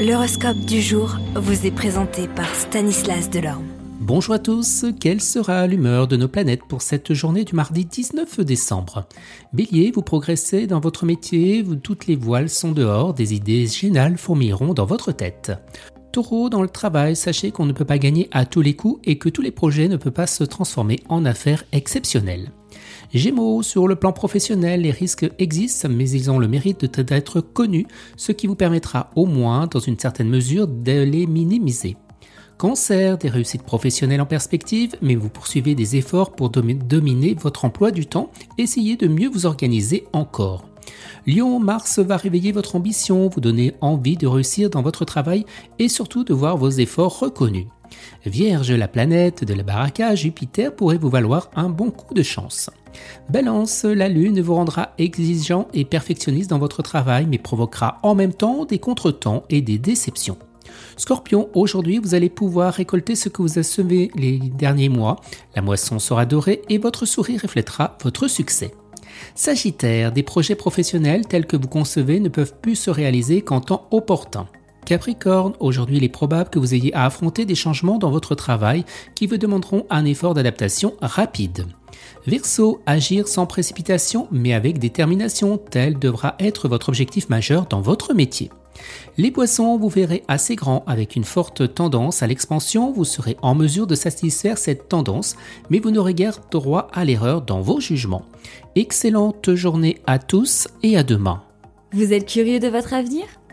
L'horoscope du jour vous est présenté par Stanislas Delorme. Bonjour à tous, quelle sera l'humeur de nos planètes pour cette journée du mardi 19 décembre? Bélier, vous progressez dans votre métier, toutes les voiles sont dehors, des idées géniales fourmilleront dans votre tête. Taureau, dans le travail, sachez qu'on ne peut pas gagner à tous les coups et que tous les projets ne peuvent pas se transformer en affaires exceptionnelles. Gémeaux, sur le plan professionnel, les risques existent, mais ils ont le mérite d'être connus, ce qui vous permettra au moins, dans une certaine mesure, de les minimiser. Cancer, des réussites professionnelles en perspective, mais vous poursuivez des efforts pour dominer votre emploi du temps, essayez de mieux vous organiser encore. Lion, Mars va réveiller votre ambition, vous donner envie de réussir dans votre travail et surtout de voir vos efforts reconnus. Vierge, la planète de la baraka, Jupiter pourrait vous valoir un bon coup de chance. Balance, la Lune vous rendra exigeant et perfectionniste dans votre travail, mais provoquera en même temps des contretemps et des déceptions. Scorpion, aujourd'hui vous allez pouvoir récolter ce que vous avez semé les derniers mois. La moisson sera dorée et votre sourire reflètera votre succès. Sagittaire, des projets professionnels tels que vous concevez ne peuvent plus se réaliser qu'en temps opportun. Capricorne, aujourd'hui il est probable que vous ayez à affronter des changements dans votre travail qui vous demanderont un effort d'adaptation rapide. Verseau, agir sans précipitation mais avec détermination, tel devra être votre objectif majeur dans votre métier. Les poissons, vous verrez assez grand avec une forte tendance à l'expansion, vous serez en mesure de satisfaire cette tendance, mais vous n'aurez guère droit à l'erreur dans vos jugements. Excellente journée à tous et à demain. Vous êtes curieux de votre avenir?